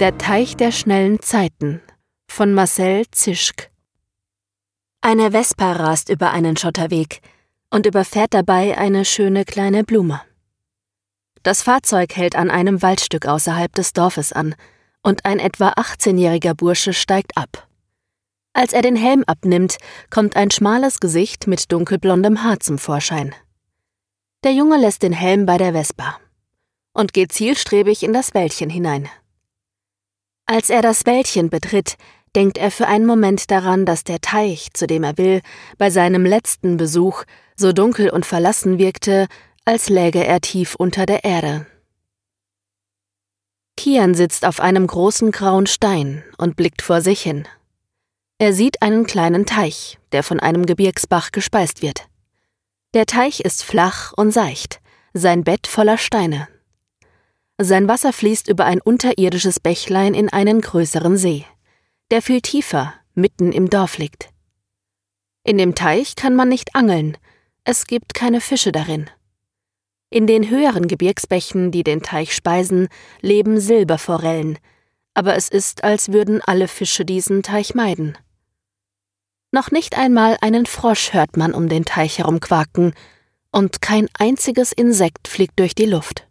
Der Teich der schnellen Zeiten von Marcel Zischk. Eine Vespa rast über einen Schotterweg und überfährt dabei eine schöne kleine Blume. Das Fahrzeug hält an einem Waldstück außerhalb des Dorfes an, und ein etwa 18-jähriger Bursche steigt ab. Als er den Helm abnimmt, kommt ein schmales Gesicht mit dunkelblondem Haar zum Vorschein. Der Junge lässt den Helm bei der Vespa und geht zielstrebig in das Wäldchen hinein. Als er das Wäldchen betritt, denkt er für einen Moment daran, dass der Teich, zu dem er will, bei seinem letzten Besuch so dunkel und verlassen wirkte, als läge er tief unter der Erde. Kian sitzt auf einem großen grauen Stein und blickt vor sich hin. Er sieht einen kleinen Teich, der von einem Gebirgsbach gespeist wird. Der Teich ist flach und seicht, sein Bett voller Steine. Sein Wasser fließt über ein unterirdisches Bächlein in einen größeren See, der viel tiefer, mitten im Dorf liegt. In dem Teich kann man nicht angeln, es gibt keine Fische darin. In den höheren Gebirgsbächen, die den Teich speisen, leben Silberforellen, aber es ist, als würden alle Fische diesen Teich meiden. Noch nicht einmal einen Frosch hört man um den Teich herum quaken, und kein einziges Insekt fliegt durch die Luft.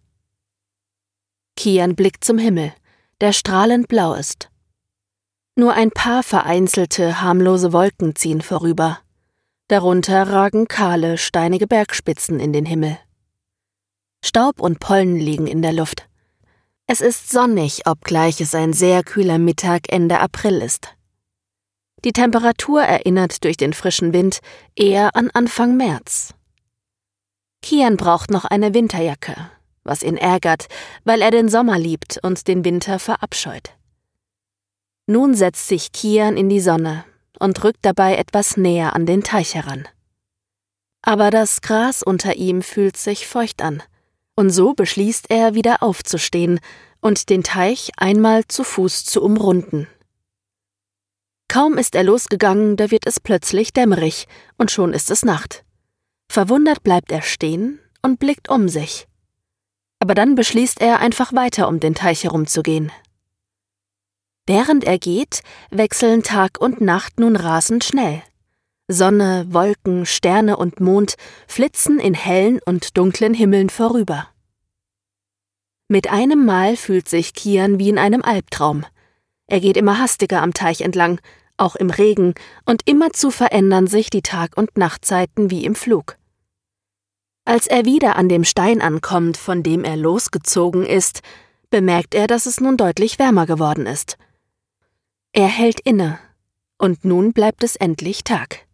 Kian blickt zum Himmel, der strahlend blau ist. Nur ein paar vereinzelte, harmlose Wolken ziehen vorüber. Darunter ragen kahle, steinige Bergspitzen in den Himmel. Staub und Pollen liegen in der Luft. Es ist sonnig, obgleich es ein sehr kühler Mittag Ende April ist. Die Temperatur erinnert durch den frischen Wind eher an Anfang März. Kian braucht noch eine Winterjacke, was ihn ärgert, weil er den Sommer liebt und den Winter verabscheut. Nun setzt sich Kian in die Sonne und rückt dabei etwas näher an den Teich heran. Aber das Gras unter ihm fühlt sich feucht an, und so beschließt er, wieder aufzustehen und den Teich einmal zu Fuß zu umrunden. Kaum ist er losgegangen, da wird es plötzlich dämmerig, und schon ist es Nacht. Verwundert bleibt er stehen und blickt um sich aber dann beschließt er, einfach weiter um den Teich herumzugehen. Während er geht, wechseln Tag und Nacht nun rasend schnell. Sonne, Wolken, Sterne und Mond flitzen in hellen und dunklen Himmeln vorüber. Mit einem Mal fühlt sich Kian wie in einem Albtraum. Er geht immer hastiger am Teich entlang, auch im Regen, und immerzu verändern sich die Tag- und Nachtzeiten wie im Flug. Als er wieder an dem Stein ankommt, von dem er losgezogen ist, bemerkt er, dass es nun deutlich wärmer geworden ist. Er hält inne, und nun bleibt es endlich Tag.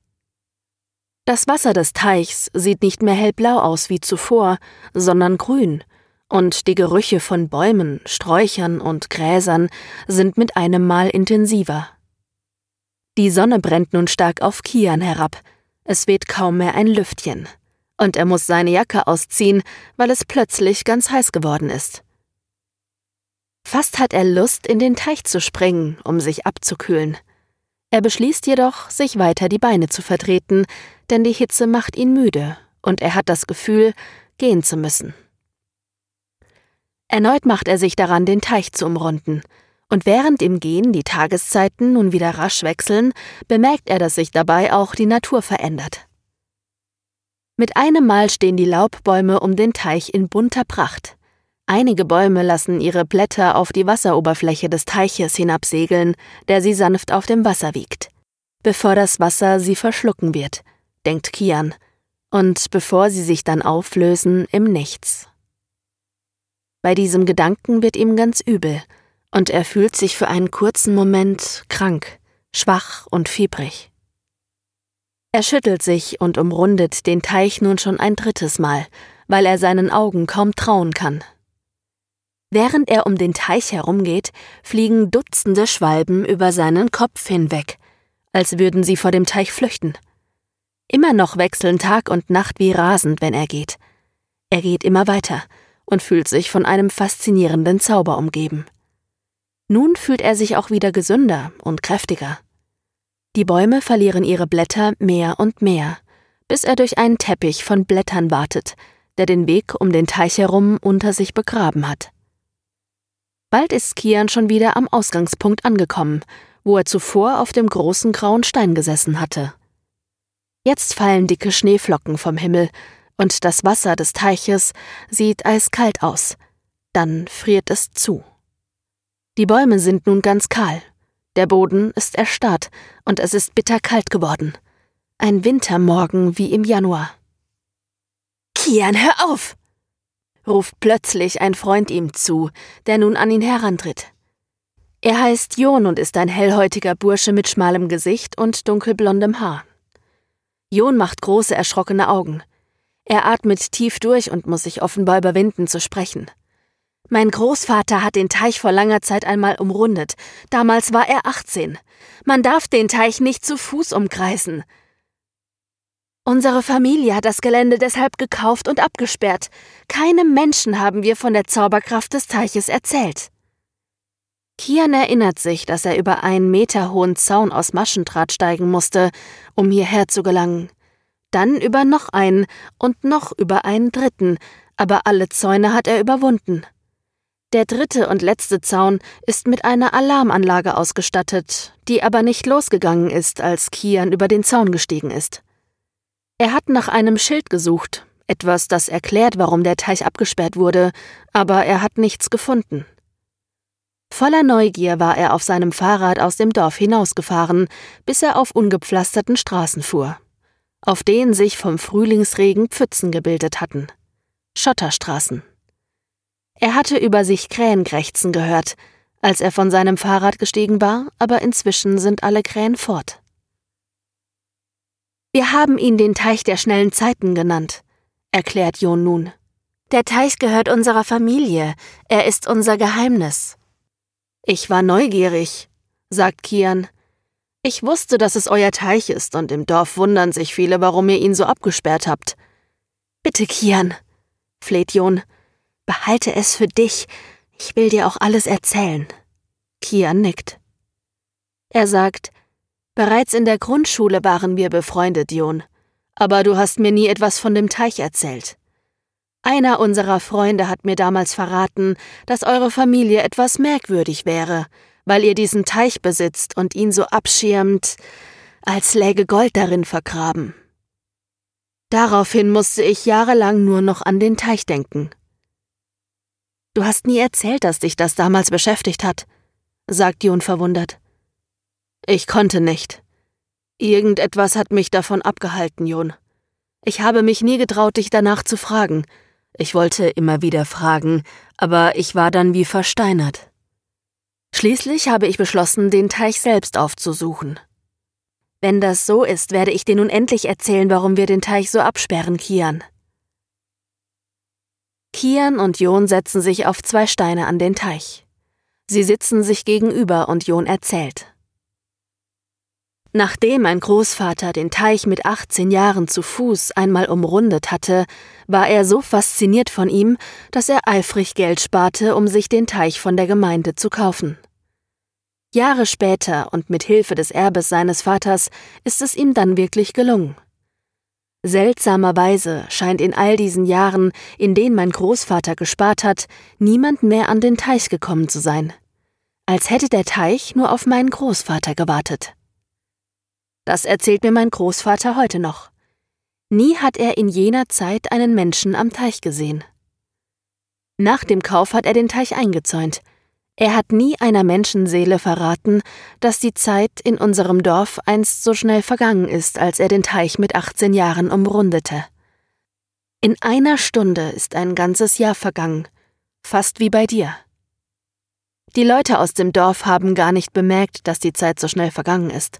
Das Wasser des Teichs sieht nicht mehr hellblau aus wie zuvor, sondern grün, und die Gerüche von Bäumen, Sträuchern und Gräsern sind mit einem Mal intensiver. Die Sonne brennt nun stark auf Kian herab, es weht kaum mehr ein Lüftchen und er muss seine Jacke ausziehen, weil es plötzlich ganz heiß geworden ist. Fast hat er Lust, in den Teich zu springen, um sich abzukühlen. Er beschließt jedoch, sich weiter die Beine zu vertreten, denn die Hitze macht ihn müde und er hat das Gefühl, gehen zu müssen. Erneut macht er sich daran, den Teich zu umrunden, und während im Gehen die Tageszeiten nun wieder rasch wechseln, bemerkt er, dass sich dabei auch die Natur verändert. Mit einem Mal stehen die Laubbäume um den Teich in bunter Pracht. Einige Bäume lassen ihre Blätter auf die Wasseroberfläche des Teiches hinabsegeln, der sie sanft auf dem Wasser wiegt. Bevor das Wasser sie verschlucken wird, denkt Kian, und bevor sie sich dann auflösen im Nichts. Bei diesem Gedanken wird ihm ganz übel, und er fühlt sich für einen kurzen Moment krank, schwach und fiebrig. Er schüttelt sich und umrundet den Teich nun schon ein drittes Mal, weil er seinen Augen kaum trauen kann. Während er um den Teich herumgeht, fliegen Dutzende Schwalben über seinen Kopf hinweg, als würden sie vor dem Teich flüchten. Immer noch wechseln Tag und Nacht wie rasend, wenn er geht. Er geht immer weiter und fühlt sich von einem faszinierenden Zauber umgeben. Nun fühlt er sich auch wieder gesünder und kräftiger. Die Bäume verlieren ihre Blätter mehr und mehr, bis er durch einen Teppich von Blättern wartet, der den Weg um den Teich herum unter sich begraben hat. Bald ist Kian schon wieder am Ausgangspunkt angekommen, wo er zuvor auf dem großen grauen Stein gesessen hatte. Jetzt fallen dicke Schneeflocken vom Himmel, und das Wasser des Teiches sieht eiskalt aus. Dann friert es zu. Die Bäume sind nun ganz kahl. Der Boden ist erstarrt und es ist bitterkalt geworden. Ein Wintermorgen wie im Januar. Kian, hör auf! ruft plötzlich ein Freund ihm zu, der nun an ihn herantritt. Er heißt Jon und ist ein hellhäutiger Bursche mit schmalem Gesicht und dunkelblondem Haar. Jon macht große, erschrockene Augen. Er atmet tief durch und muss sich offenbar überwinden zu sprechen. Mein Großvater hat den Teich vor langer Zeit einmal umrundet. Damals war er 18. Man darf den Teich nicht zu Fuß umkreisen. Unsere Familie hat das Gelände deshalb gekauft und abgesperrt. Keinem Menschen haben wir von der Zauberkraft des Teiches erzählt. Kian erinnert sich, dass er über einen Meter hohen Zaun aus Maschendraht steigen musste, um hierher zu gelangen. Dann über noch einen und noch über einen dritten, aber alle Zäune hat er überwunden. Der dritte und letzte Zaun ist mit einer Alarmanlage ausgestattet, die aber nicht losgegangen ist, als Kian über den Zaun gestiegen ist. Er hat nach einem Schild gesucht, etwas, das erklärt, warum der Teich abgesperrt wurde, aber er hat nichts gefunden. Voller Neugier war er auf seinem Fahrrad aus dem Dorf hinausgefahren, bis er auf ungepflasterten Straßen fuhr, auf denen sich vom Frühlingsregen Pfützen gebildet hatten. Schotterstraßen. Er hatte über sich Krähen krächzen gehört, als er von seinem Fahrrad gestiegen war, aber inzwischen sind alle Krähen fort. Wir haben ihn den Teich der schnellen Zeiten genannt, erklärt Jon nun. Der Teich gehört unserer Familie, er ist unser Geheimnis. Ich war neugierig, sagt Kian. Ich wusste, dass es euer Teich ist, und im Dorf wundern sich viele, warum ihr ihn so abgesperrt habt. Bitte, Kian, fleht Jon, Behalte es für dich. Ich will dir auch alles erzählen. Kian nickt. Er sagt, bereits in der Grundschule waren wir befreundet, Jon. Aber du hast mir nie etwas von dem Teich erzählt. Einer unserer Freunde hat mir damals verraten, dass eure Familie etwas merkwürdig wäre, weil ihr diesen Teich besitzt und ihn so abschirmt, als läge Gold darin vergraben. Daraufhin musste ich jahrelang nur noch an den Teich denken. Du hast nie erzählt, dass dich das damals beschäftigt hat, sagt Jon verwundert. Ich konnte nicht. Irgendetwas hat mich davon abgehalten, Jon. Ich habe mich nie getraut, dich danach zu fragen. Ich wollte immer wieder fragen, aber ich war dann wie versteinert. Schließlich habe ich beschlossen, den Teich selbst aufzusuchen. Wenn das so ist, werde ich dir nun endlich erzählen, warum wir den Teich so absperren, Kian. Kian und Jon setzen sich auf zwei Steine an den Teich. Sie sitzen sich gegenüber und Jon erzählt. Nachdem mein Großvater den Teich mit 18 Jahren zu Fuß einmal umrundet hatte, war er so fasziniert von ihm, dass er eifrig Geld sparte, um sich den Teich von der Gemeinde zu kaufen. Jahre später und mit Hilfe des Erbes seines Vaters ist es ihm dann wirklich gelungen. Seltsamerweise scheint in all diesen Jahren, in denen mein Großvater gespart hat, niemand mehr an den Teich gekommen zu sein. Als hätte der Teich nur auf meinen Großvater gewartet. Das erzählt mir mein Großvater heute noch. Nie hat er in jener Zeit einen Menschen am Teich gesehen. Nach dem Kauf hat er den Teich eingezäunt, er hat nie einer Menschenseele verraten, dass die Zeit in unserem Dorf einst so schnell vergangen ist, als er den Teich mit 18 Jahren umrundete. In einer Stunde ist ein ganzes Jahr vergangen, fast wie bei dir. Die Leute aus dem Dorf haben gar nicht bemerkt, dass die Zeit so schnell vergangen ist.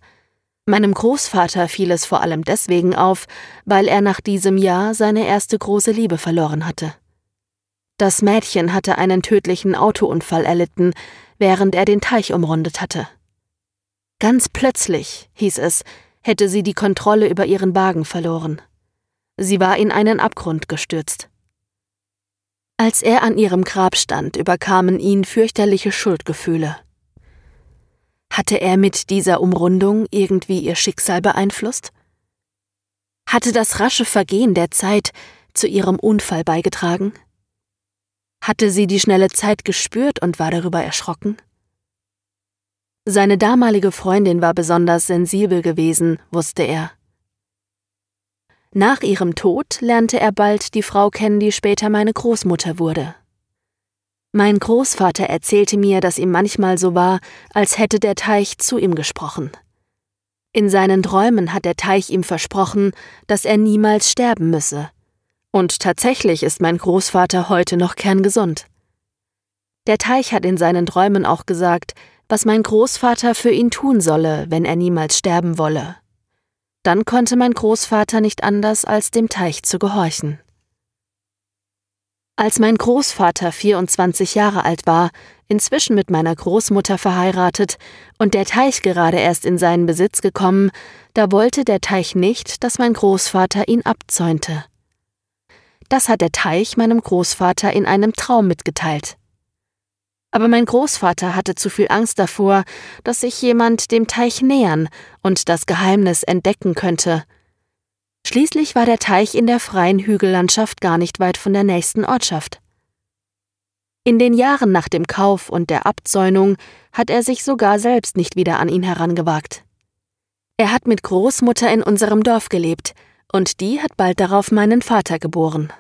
Meinem Großvater fiel es vor allem deswegen auf, weil er nach diesem Jahr seine erste große Liebe verloren hatte. Das Mädchen hatte einen tödlichen Autounfall erlitten, während er den Teich umrundet hatte. Ganz plötzlich, hieß es, hätte sie die Kontrolle über ihren Wagen verloren. Sie war in einen Abgrund gestürzt. Als er an ihrem Grab stand, überkamen ihn fürchterliche Schuldgefühle. Hatte er mit dieser Umrundung irgendwie ihr Schicksal beeinflusst? Hatte das rasche Vergehen der Zeit zu ihrem Unfall beigetragen? Hatte sie die schnelle Zeit gespürt und war darüber erschrocken? Seine damalige Freundin war besonders sensibel gewesen, wusste er. Nach ihrem Tod lernte er bald die Frau kennen, die später meine Großmutter wurde. Mein Großvater erzählte mir, dass ihm manchmal so war, als hätte der Teich zu ihm gesprochen. In seinen Träumen hat der Teich ihm versprochen, dass er niemals sterben müsse. Und tatsächlich ist mein Großvater heute noch kerngesund. Der Teich hat in seinen Träumen auch gesagt, was mein Großvater für ihn tun solle, wenn er niemals sterben wolle. Dann konnte mein Großvater nicht anders, als dem Teich zu gehorchen. Als mein Großvater 24 Jahre alt war, inzwischen mit meiner Großmutter verheiratet und der Teich gerade erst in seinen Besitz gekommen, da wollte der Teich nicht, dass mein Großvater ihn abzäunte. Das hat der Teich meinem Großvater in einem Traum mitgeteilt. Aber mein Großvater hatte zu viel Angst davor, dass sich jemand dem Teich nähern und das Geheimnis entdecken könnte. Schließlich war der Teich in der freien Hügellandschaft gar nicht weit von der nächsten Ortschaft. In den Jahren nach dem Kauf und der Abzäunung hat er sich sogar selbst nicht wieder an ihn herangewagt. Er hat mit Großmutter in unserem Dorf gelebt, und die hat bald darauf meinen Vater geboren.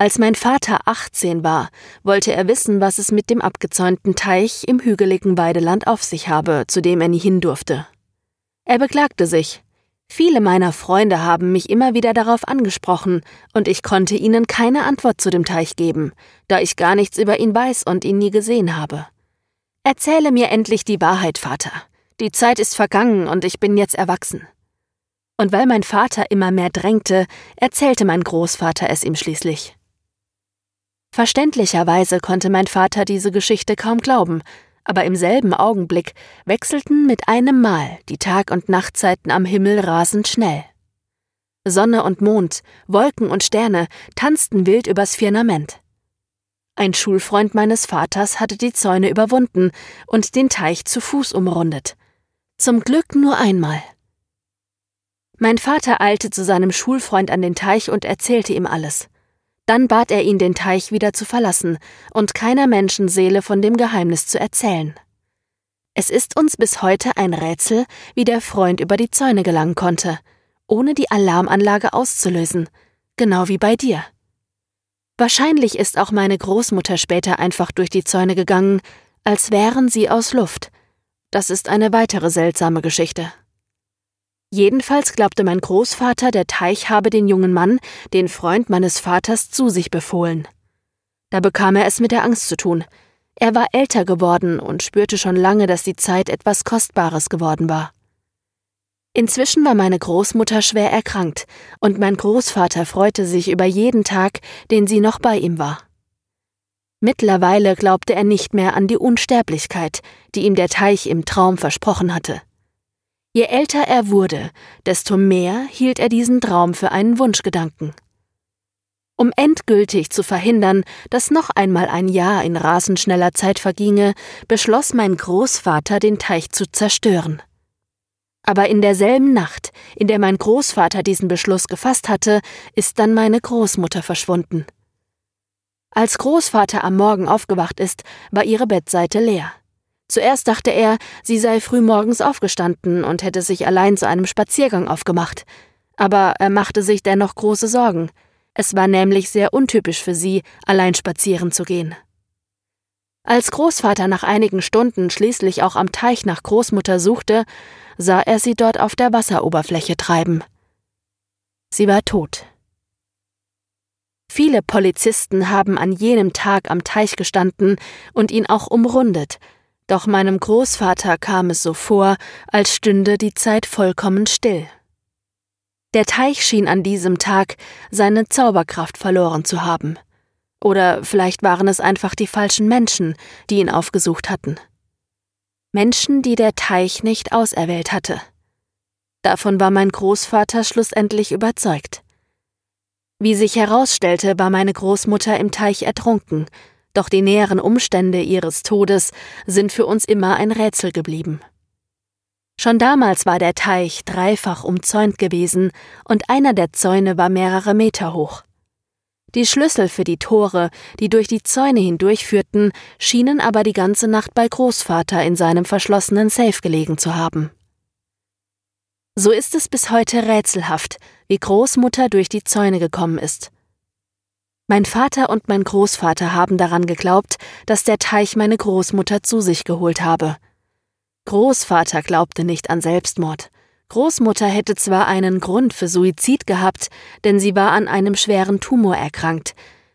Als mein Vater 18 war, wollte er wissen, was es mit dem abgezäunten Teich im hügeligen Weideland auf sich habe, zu dem er nie hin durfte. Er beklagte sich. Viele meiner Freunde haben mich immer wieder darauf angesprochen, und ich konnte ihnen keine Antwort zu dem Teich geben, da ich gar nichts über ihn weiß und ihn nie gesehen habe. Erzähle mir endlich die Wahrheit, Vater. Die Zeit ist vergangen und ich bin jetzt erwachsen. Und weil mein Vater immer mehr drängte, erzählte mein Großvater es ihm schließlich. Verständlicherweise konnte mein Vater diese Geschichte kaum glauben, aber im selben Augenblick wechselten mit einem Mal die Tag- und Nachtzeiten am Himmel rasend schnell. Sonne und Mond, Wolken und Sterne tanzten wild übers Firmament. Ein Schulfreund meines Vaters hatte die Zäune überwunden und den Teich zu Fuß umrundet. Zum Glück nur einmal. Mein Vater eilte zu seinem Schulfreund an den Teich und erzählte ihm alles. Dann bat er ihn, den Teich wieder zu verlassen und keiner Menschenseele von dem Geheimnis zu erzählen. Es ist uns bis heute ein Rätsel, wie der Freund über die Zäune gelangen konnte, ohne die Alarmanlage auszulösen, genau wie bei dir. Wahrscheinlich ist auch meine Großmutter später einfach durch die Zäune gegangen, als wären sie aus Luft. Das ist eine weitere seltsame Geschichte. Jedenfalls glaubte mein Großvater, der Teich habe den jungen Mann, den Freund meines Vaters, zu sich befohlen. Da bekam er es mit der Angst zu tun. Er war älter geworden und spürte schon lange, dass die Zeit etwas Kostbares geworden war. Inzwischen war meine Großmutter schwer erkrankt, und mein Großvater freute sich über jeden Tag, den sie noch bei ihm war. Mittlerweile glaubte er nicht mehr an die Unsterblichkeit, die ihm der Teich im Traum versprochen hatte. Je älter er wurde, desto mehr hielt er diesen Traum für einen Wunschgedanken. Um endgültig zu verhindern, dass noch einmal ein Jahr in rasend schneller Zeit verginge, beschloss mein Großvater, den Teich zu zerstören. Aber in derselben Nacht, in der mein Großvater diesen Beschluss gefasst hatte, ist dann meine Großmutter verschwunden. Als Großvater am Morgen aufgewacht ist, war ihre Bettseite leer. Zuerst dachte er, sie sei früh morgens aufgestanden und hätte sich allein zu einem Spaziergang aufgemacht. Aber er machte sich dennoch große Sorgen. Es war nämlich sehr untypisch für sie, allein spazieren zu gehen. Als Großvater nach einigen Stunden schließlich auch am Teich nach Großmutter suchte, sah er sie dort auf der Wasseroberfläche treiben. Sie war tot. Viele Polizisten haben an jenem Tag am Teich gestanden und ihn auch umrundet, doch meinem Großvater kam es so vor, als stünde die Zeit vollkommen still. Der Teich schien an diesem Tag seine Zauberkraft verloren zu haben. Oder vielleicht waren es einfach die falschen Menschen, die ihn aufgesucht hatten. Menschen, die der Teich nicht auserwählt hatte. Davon war mein Großvater schlussendlich überzeugt. Wie sich herausstellte, war meine Großmutter im Teich ertrunken, doch die näheren Umstände ihres Todes sind für uns immer ein Rätsel geblieben. Schon damals war der Teich dreifach umzäunt gewesen und einer der Zäune war mehrere Meter hoch. Die Schlüssel für die Tore, die durch die Zäune hindurchführten, schienen aber die ganze Nacht bei Großvater in seinem verschlossenen Safe gelegen zu haben. So ist es bis heute rätselhaft, wie Großmutter durch die Zäune gekommen ist. Mein Vater und mein Großvater haben daran geglaubt, dass der Teich meine Großmutter zu sich geholt habe. Großvater glaubte nicht an Selbstmord. Großmutter hätte zwar einen Grund für Suizid gehabt, denn sie war an einem schweren Tumor erkrankt,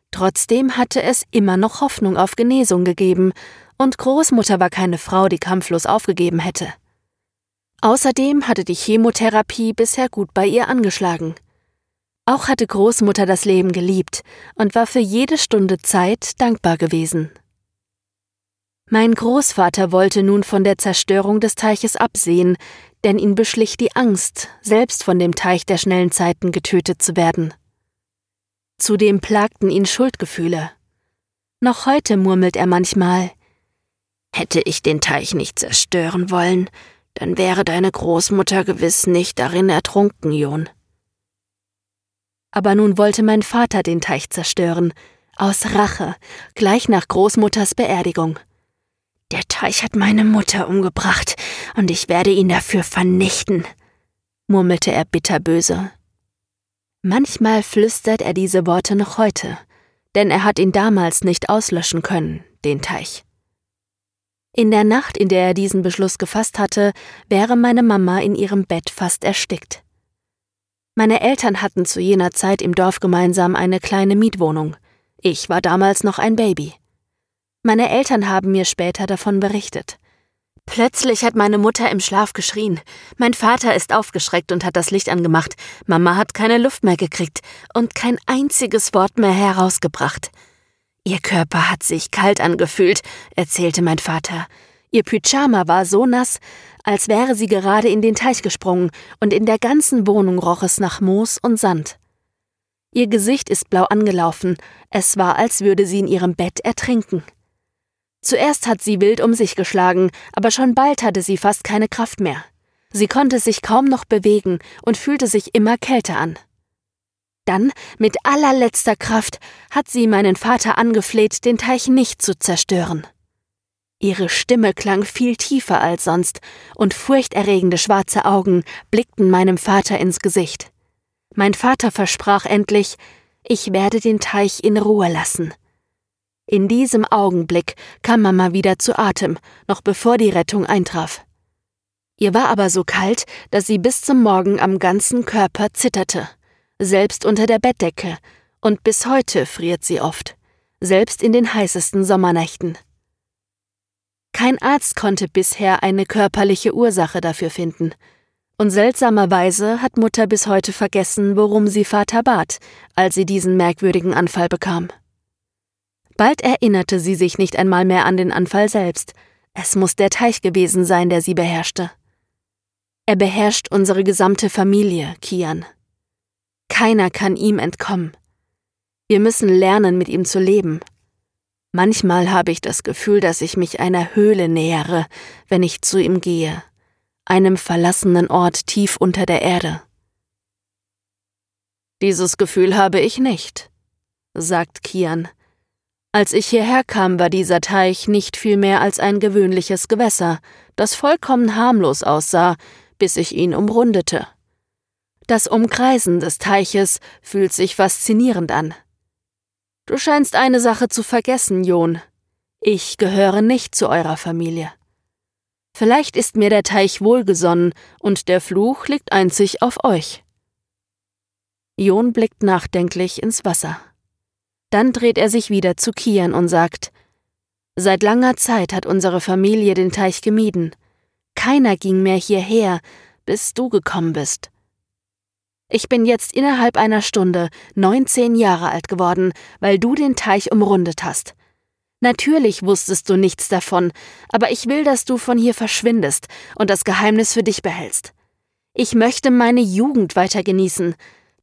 trotzdem hatte es immer noch Hoffnung auf Genesung gegeben, und Großmutter war keine Frau, die kampflos aufgegeben hätte. Außerdem hatte die Chemotherapie bisher gut bei ihr angeschlagen. Auch hatte Großmutter das Leben geliebt und war für jede Stunde Zeit dankbar gewesen. Mein Großvater wollte nun von der Zerstörung des Teiches absehen, denn ihn beschlich die Angst, selbst von dem Teich der schnellen Zeiten getötet zu werden. Zudem plagten ihn Schuldgefühle. Noch heute murmelt er manchmal Hätte ich den Teich nicht zerstören wollen, dann wäre deine Großmutter gewiss nicht darin ertrunken, Jon. Aber nun wollte mein Vater den Teich zerstören, aus Rache, gleich nach Großmutters Beerdigung. Der Teich hat meine Mutter umgebracht, und ich werde ihn dafür vernichten, murmelte er bitterböse. Manchmal flüstert er diese Worte noch heute, denn er hat ihn damals nicht auslöschen können, den Teich. In der Nacht, in der er diesen Beschluss gefasst hatte, wäre meine Mama in ihrem Bett fast erstickt. Meine Eltern hatten zu jener Zeit im Dorf gemeinsam eine kleine Mietwohnung. Ich war damals noch ein Baby. Meine Eltern haben mir später davon berichtet. Plötzlich hat meine Mutter im Schlaf geschrien. Mein Vater ist aufgeschreckt und hat das Licht angemacht. Mama hat keine Luft mehr gekriegt und kein einziges Wort mehr herausgebracht. Ihr Körper hat sich kalt angefühlt, erzählte mein Vater. Ihr Pyjama war so nass, als wäre sie gerade in den Teich gesprungen, und in der ganzen Wohnung roch es nach Moos und Sand. Ihr Gesicht ist blau angelaufen, es war, als würde sie in ihrem Bett ertrinken. Zuerst hat sie wild um sich geschlagen, aber schon bald hatte sie fast keine Kraft mehr. Sie konnte sich kaum noch bewegen und fühlte sich immer kälter an. Dann, mit allerletzter Kraft, hat sie meinen Vater angefleht, den Teich nicht zu zerstören. Ihre Stimme klang viel tiefer als sonst, und furchterregende schwarze Augen blickten meinem Vater ins Gesicht. Mein Vater versprach endlich, ich werde den Teich in Ruhe lassen. In diesem Augenblick kam Mama wieder zu Atem, noch bevor die Rettung eintraf. Ihr war aber so kalt, dass sie bis zum Morgen am ganzen Körper zitterte, selbst unter der Bettdecke, und bis heute friert sie oft, selbst in den heißesten Sommernächten. Kein Arzt konnte bisher eine körperliche Ursache dafür finden, und seltsamerweise hat Mutter bis heute vergessen, worum sie Vater bat, als sie diesen merkwürdigen Anfall bekam. Bald erinnerte sie sich nicht einmal mehr an den Anfall selbst. Es muss der Teich gewesen sein, der sie beherrschte. Er beherrscht unsere gesamte Familie, Kian. Keiner kann ihm entkommen. Wir müssen lernen, mit ihm zu leben. Manchmal habe ich das Gefühl, dass ich mich einer Höhle nähere, wenn ich zu ihm gehe, einem verlassenen Ort tief unter der Erde. Dieses Gefühl habe ich nicht, sagt Kian, als ich hierher kam, war dieser Teich nicht viel mehr als ein gewöhnliches Gewässer, das vollkommen harmlos aussah, bis ich ihn umrundete. Das Umkreisen des Teiches fühlt sich faszinierend an. Du scheinst eine Sache zu vergessen, Jon. Ich gehöre nicht zu eurer Familie. Vielleicht ist mir der Teich wohlgesonnen und der Fluch liegt einzig auf euch. Jon blickt nachdenklich ins Wasser. Dann dreht er sich wieder zu Kian und sagt, Seit langer Zeit hat unsere Familie den Teich gemieden. Keiner ging mehr hierher, bis du gekommen bist. Ich bin jetzt innerhalb einer Stunde 19 Jahre alt geworden, weil du den Teich umrundet hast. Natürlich wusstest du nichts davon, aber ich will, dass du von hier verschwindest und das Geheimnis für dich behältst. Ich möchte meine Jugend weiter genießen,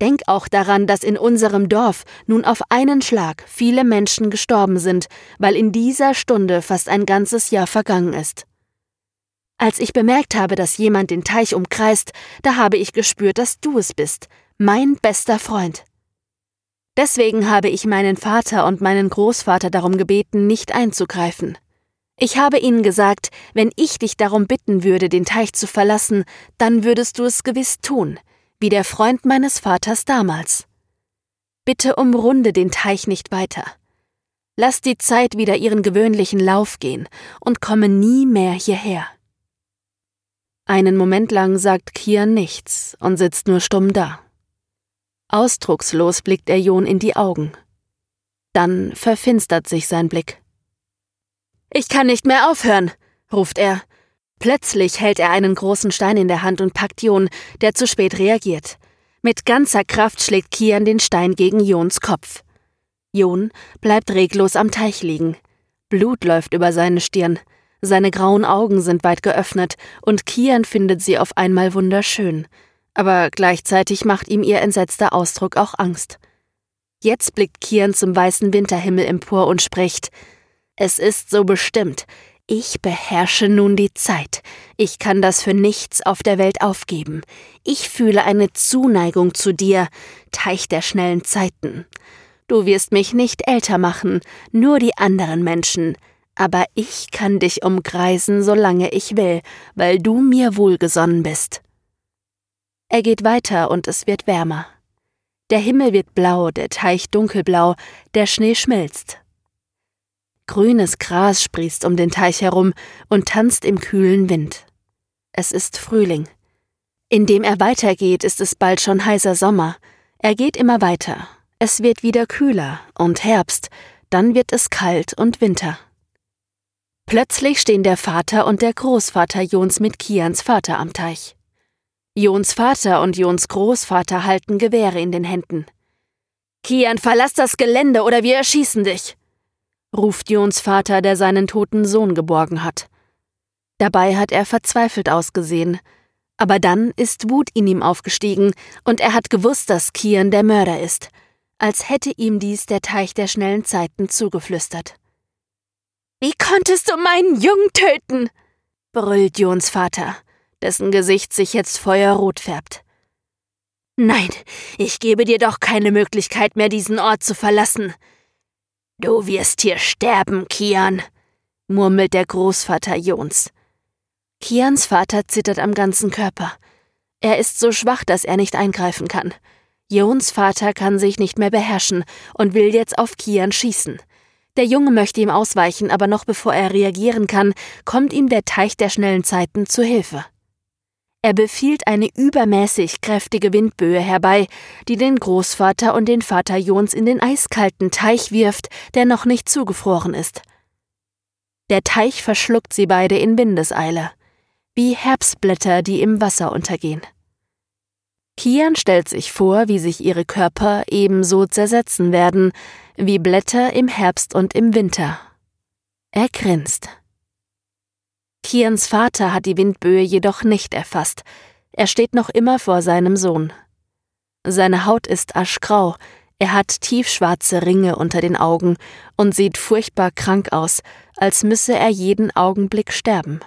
Denk auch daran, dass in unserem Dorf nun auf einen Schlag viele Menschen gestorben sind, weil in dieser Stunde fast ein ganzes Jahr vergangen ist. Als ich bemerkt habe, dass jemand den Teich umkreist, da habe ich gespürt, dass du es bist, mein bester Freund. Deswegen habe ich meinen Vater und meinen Großvater darum gebeten, nicht einzugreifen. Ich habe ihnen gesagt, wenn ich dich darum bitten würde, den Teich zu verlassen, dann würdest du es gewiss tun, wie der Freund meines Vaters damals. Bitte umrunde den Teich nicht weiter. Lass die Zeit wieder ihren gewöhnlichen Lauf gehen und komme nie mehr hierher. Einen Moment lang sagt Kian nichts und sitzt nur stumm da. Ausdruckslos blickt er Jon in die Augen. Dann verfinstert sich sein Blick. Ich kann nicht mehr aufhören, ruft er. Plötzlich hält er einen großen Stein in der Hand und packt Jon, der zu spät reagiert. Mit ganzer Kraft schlägt Kian den Stein gegen Jons Kopf. Jon bleibt reglos am Teich liegen. Blut läuft über seine Stirn. Seine grauen Augen sind weit geöffnet und Kian findet sie auf einmal wunderschön. Aber gleichzeitig macht ihm ihr entsetzter Ausdruck auch Angst. Jetzt blickt Kian zum weißen Winterhimmel empor und spricht: Es ist so bestimmt. Ich beherrsche nun die Zeit. Ich kann das für nichts auf der Welt aufgeben. Ich fühle eine Zuneigung zu dir, Teich der schnellen Zeiten. Du wirst mich nicht älter machen, nur die anderen Menschen. Aber ich kann dich umkreisen, solange ich will, weil du mir wohlgesonnen bist. Er geht weiter und es wird wärmer. Der Himmel wird blau, der Teich dunkelblau, der Schnee schmilzt. Grünes Gras sprießt um den Teich herum und tanzt im kühlen Wind. Es ist Frühling. Indem er weitergeht, ist es bald schon heißer Sommer. Er geht immer weiter, es wird wieder kühler und Herbst, dann wird es kalt und Winter. Plötzlich stehen der Vater und der Großvater Jons mit Kians Vater am Teich. Jons Vater und Jons Großvater halten Gewehre in den Händen. Kian, verlass das Gelände oder wir erschießen dich, ruft Jons Vater, der seinen toten Sohn geborgen hat. Dabei hat er verzweifelt ausgesehen, aber dann ist Wut in ihm aufgestiegen und er hat gewusst, dass Kian der Mörder ist als hätte ihm dies der Teich der schnellen Zeiten zugeflüstert. Wie konntest du meinen Jungen töten? brüllt Jons Vater, dessen Gesicht sich jetzt feuerrot färbt. Nein, ich gebe dir doch keine Möglichkeit mehr, diesen Ort zu verlassen. Du wirst hier sterben, Kian, murmelt der Großvater Jons. Kians Vater zittert am ganzen Körper. Er ist so schwach, dass er nicht eingreifen kann. Jons Vater kann sich nicht mehr beherrschen und will jetzt auf Kian schießen. Der Junge möchte ihm ausweichen, aber noch bevor er reagieren kann, kommt ihm der Teich der schnellen Zeiten zu Hilfe. Er befiehlt eine übermäßig kräftige Windböe herbei, die den Großvater und den Vater Jons in den eiskalten Teich wirft, der noch nicht zugefroren ist. Der Teich verschluckt sie beide in Windeseile, wie Herbstblätter, die im Wasser untergehen. Kian stellt sich vor, wie sich ihre Körper ebenso zersetzen werden, wie Blätter im Herbst und im Winter. Er grinst. Kians Vater hat die Windböe jedoch nicht erfasst. Er steht noch immer vor seinem Sohn. Seine Haut ist aschgrau, er hat tiefschwarze Ringe unter den Augen und sieht furchtbar krank aus, als müsse er jeden Augenblick sterben.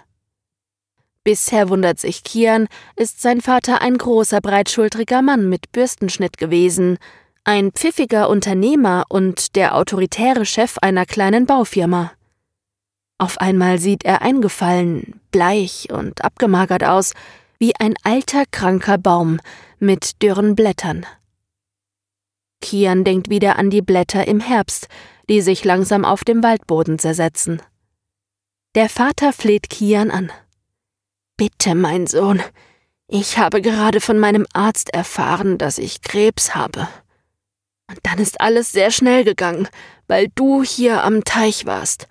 Bisher wundert sich Kian, ist sein Vater ein großer, breitschultriger Mann mit Bürstenschnitt gewesen, ein pfiffiger Unternehmer und der autoritäre Chef einer kleinen Baufirma. Auf einmal sieht er eingefallen, bleich und abgemagert aus, wie ein alter, kranker Baum mit dürren Blättern. Kian denkt wieder an die Blätter im Herbst, die sich langsam auf dem Waldboden zersetzen. Der Vater fleht Kian an. Bitte, mein Sohn, ich habe gerade von meinem Arzt erfahren, dass ich Krebs habe. Und dann ist alles sehr schnell gegangen, weil du hier am Teich warst.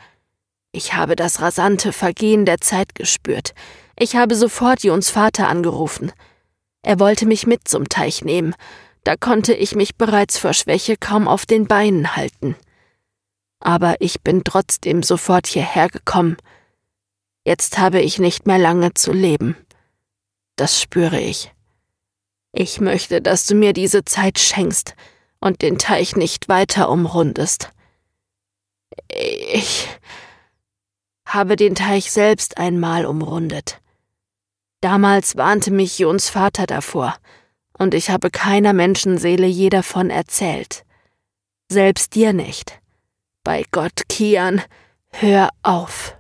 Ich habe das rasante Vergehen der Zeit gespürt. Ich habe sofort Jons Vater angerufen. Er wollte mich mit zum Teich nehmen. Da konnte ich mich bereits vor Schwäche kaum auf den Beinen halten. Aber ich bin trotzdem sofort hierher gekommen Jetzt habe ich nicht mehr lange zu leben. Das spüre ich. Ich möchte, dass du mir diese Zeit schenkst und den Teich nicht weiter umrundest. Ich habe den Teich selbst einmal umrundet. Damals warnte mich Jons Vater davor, und ich habe keiner Menschenseele je davon erzählt. selbst dir nicht. Bei Gott, Kian, hör auf.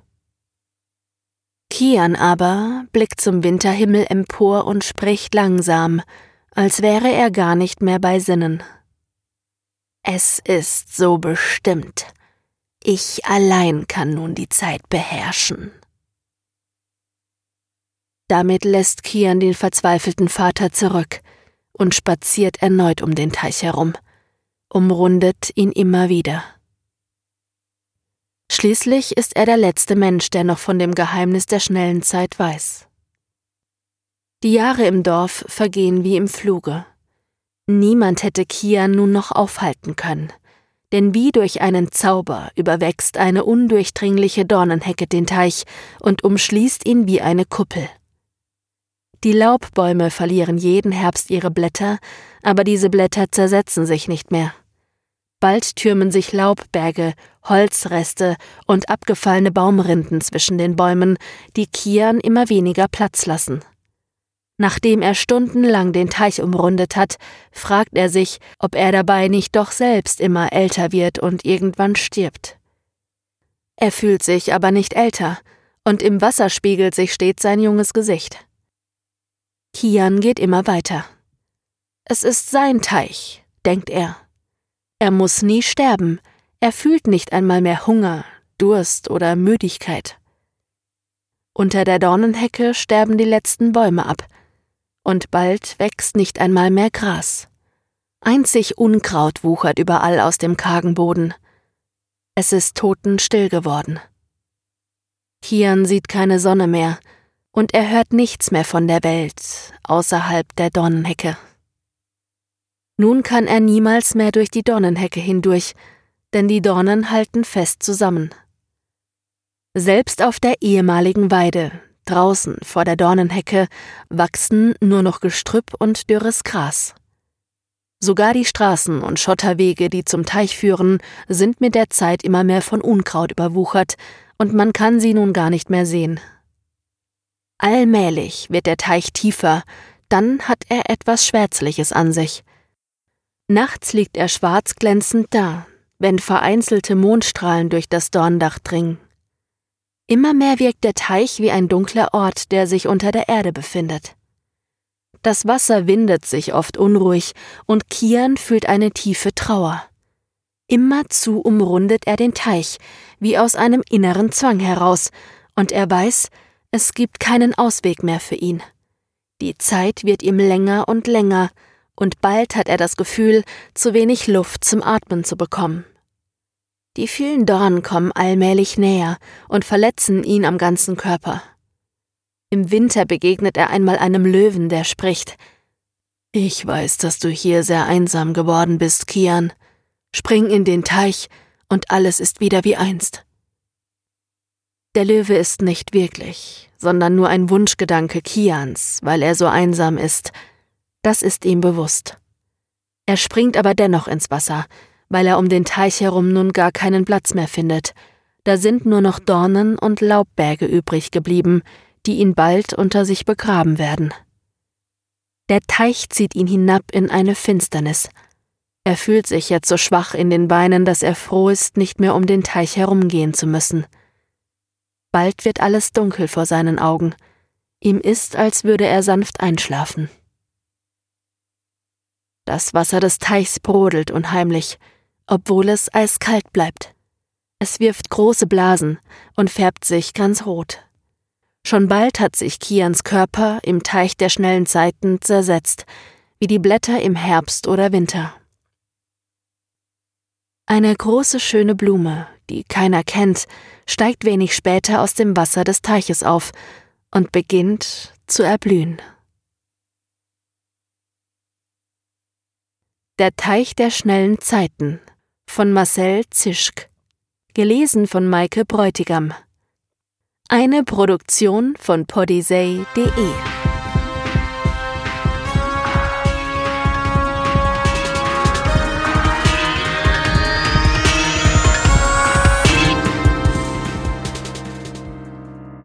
Kian aber blickt zum Winterhimmel empor und spricht langsam, als wäre er gar nicht mehr bei Sinnen. Es ist so bestimmt. Ich allein kann nun die Zeit beherrschen. Damit lässt Kian den verzweifelten Vater zurück und spaziert erneut um den Teich herum, umrundet ihn immer wieder. Schließlich ist er der letzte Mensch, der noch von dem Geheimnis der schnellen Zeit weiß. Die Jahre im Dorf vergehen wie im Fluge. Niemand hätte Kian nun noch aufhalten können, denn wie durch einen Zauber überwächst eine undurchdringliche Dornenhecke den Teich und umschließt ihn wie eine Kuppel. Die Laubbäume verlieren jeden Herbst ihre Blätter, aber diese Blätter zersetzen sich nicht mehr. Bald türmen sich Laubberge, Holzreste und abgefallene Baumrinden zwischen den Bäumen, die Kian immer weniger Platz lassen. Nachdem er stundenlang den Teich umrundet hat, fragt er sich, ob er dabei nicht doch selbst immer älter wird und irgendwann stirbt. Er fühlt sich aber nicht älter, und im Wasser spiegelt sich stets sein junges Gesicht. Kian geht immer weiter. Es ist sein Teich, denkt er. Er muss nie sterben, er fühlt nicht einmal mehr Hunger, Durst oder Müdigkeit. Unter der Dornenhecke sterben die letzten Bäume ab, und bald wächst nicht einmal mehr Gras. Einzig Unkraut wuchert überall aus dem kargen Boden. Es ist totenstill geworden. Kian sieht keine Sonne mehr, und er hört nichts mehr von der Welt außerhalb der Dornenhecke. Nun kann er niemals mehr durch die Dornenhecke hindurch, denn die Dornen halten fest zusammen. Selbst auf der ehemaligen Weide, Draußen vor der Dornenhecke wachsen nur noch Gestrüpp und dürres Gras. Sogar die Straßen und Schotterwege, die zum Teich führen, sind mit der Zeit immer mehr von Unkraut überwuchert, und man kann sie nun gar nicht mehr sehen. Allmählich wird der Teich tiefer, dann hat er etwas Schwärzliches an sich. Nachts liegt er schwarz glänzend da, wenn vereinzelte Mondstrahlen durch das Dorndach dringen. Immer mehr wirkt der Teich wie ein dunkler Ort, der sich unter der Erde befindet. Das Wasser windet sich oft unruhig, und Kian fühlt eine tiefe Trauer. Immerzu umrundet er den Teich, wie aus einem inneren Zwang heraus, und er weiß, es gibt keinen Ausweg mehr für ihn. Die Zeit wird ihm länger und länger, und bald hat er das Gefühl, zu wenig Luft zum Atmen zu bekommen. Die vielen Dornen kommen allmählich näher und verletzen ihn am ganzen Körper. Im Winter begegnet er einmal einem Löwen, der spricht Ich weiß, dass du hier sehr einsam geworden bist, Kian. Spring in den Teich, und alles ist wieder wie einst. Der Löwe ist nicht wirklich, sondern nur ein Wunschgedanke Kians, weil er so einsam ist. Das ist ihm bewusst. Er springt aber dennoch ins Wasser, weil er um den Teich herum nun gar keinen Platz mehr findet. Da sind nur noch Dornen und Laubberge übrig geblieben, die ihn bald unter sich begraben werden. Der Teich zieht ihn hinab in eine Finsternis. Er fühlt sich jetzt so schwach in den Beinen, dass er froh ist, nicht mehr um den Teich herumgehen zu müssen. Bald wird alles dunkel vor seinen Augen. Ihm ist, als würde er sanft einschlafen. Das Wasser des Teichs brodelt unheimlich obwohl es eiskalt bleibt. Es wirft große Blasen und färbt sich ganz rot. Schon bald hat sich Kians Körper im Teich der schnellen Zeiten zersetzt, wie die Blätter im Herbst oder Winter. Eine große schöne Blume, die keiner kennt, steigt wenig später aus dem Wasser des Teiches auf und beginnt zu erblühen. Der Teich der schnellen Zeiten von Marcel Zischk. Gelesen von Maike Bräutigam. Eine Produktion von podisey.de